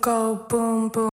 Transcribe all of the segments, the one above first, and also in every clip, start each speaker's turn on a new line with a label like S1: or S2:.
S1: go boom boom.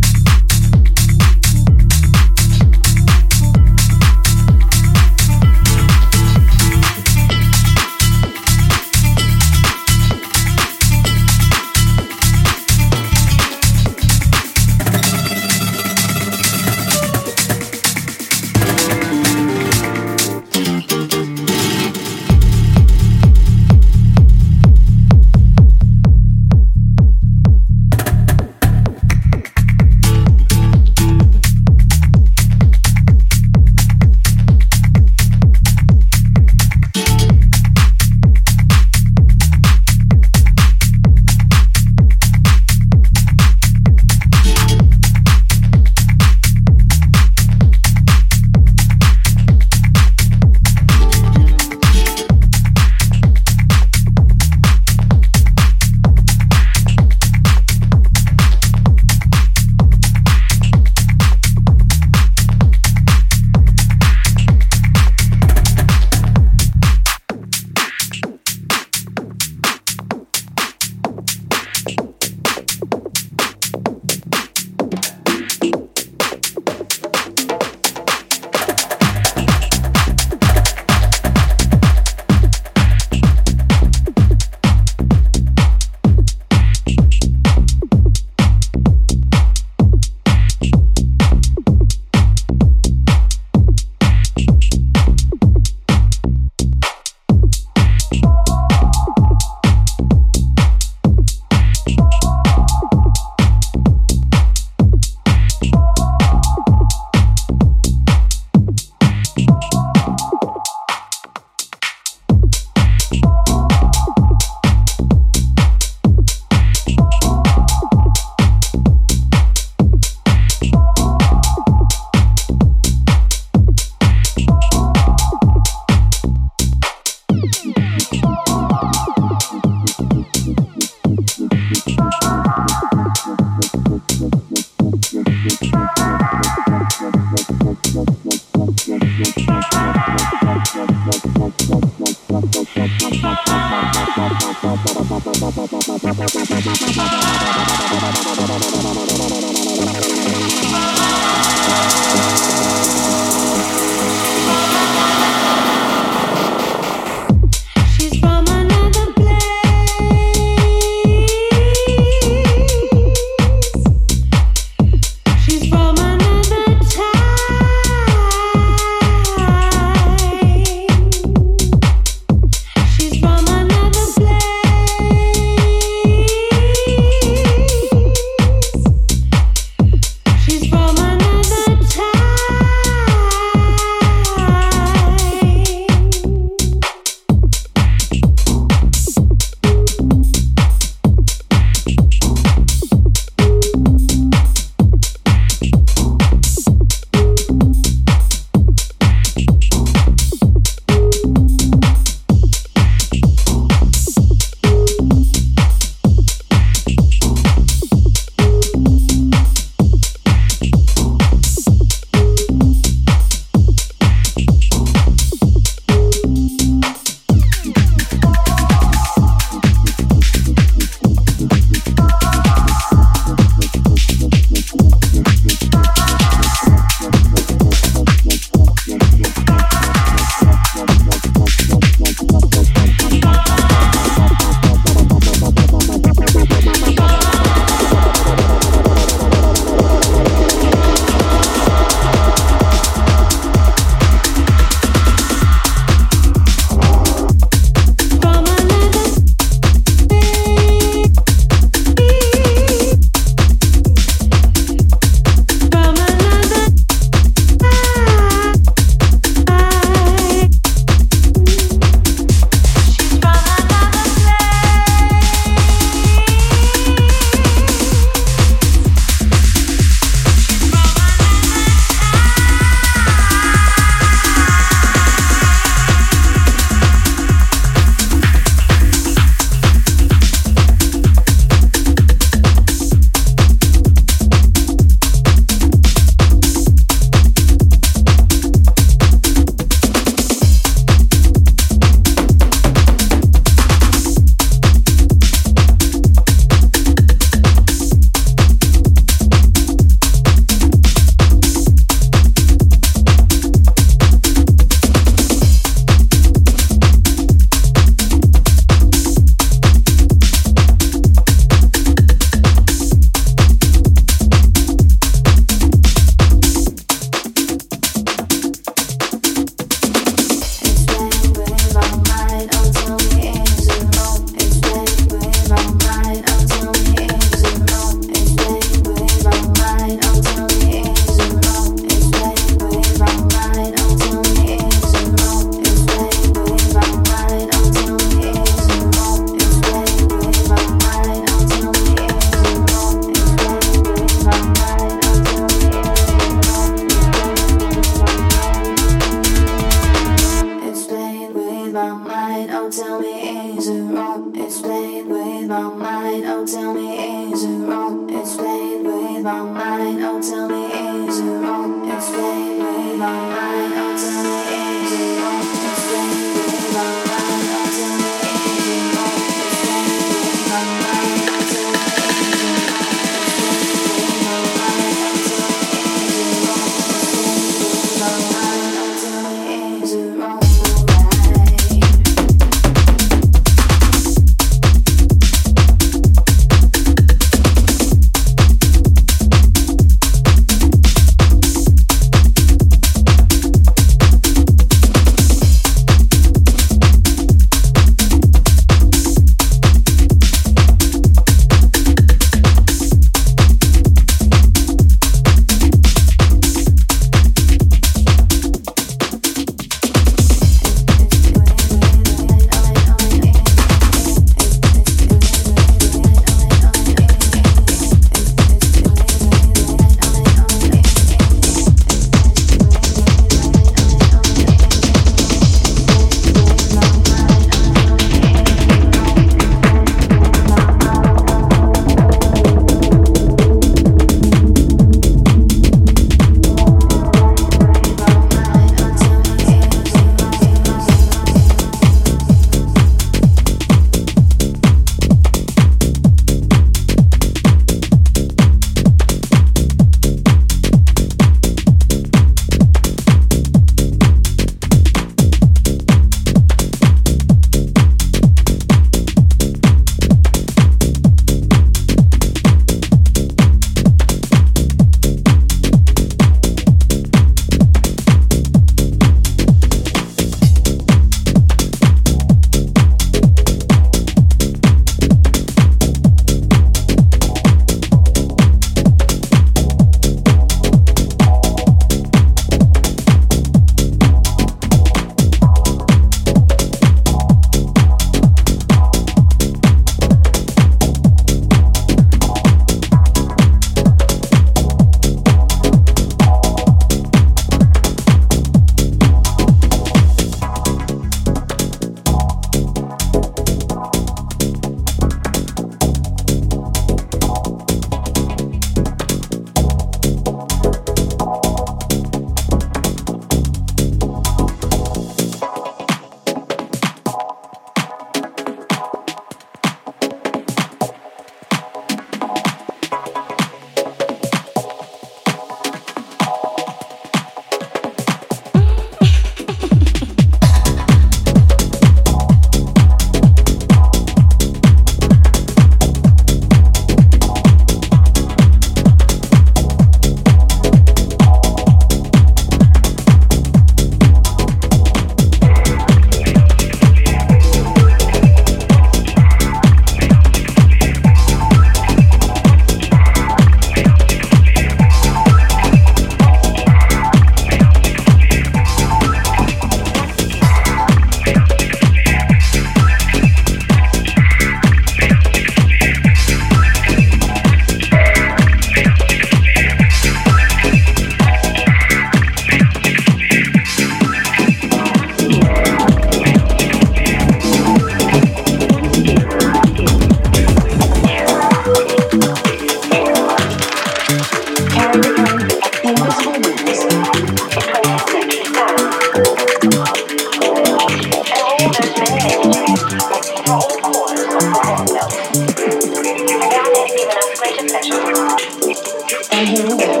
S2: you.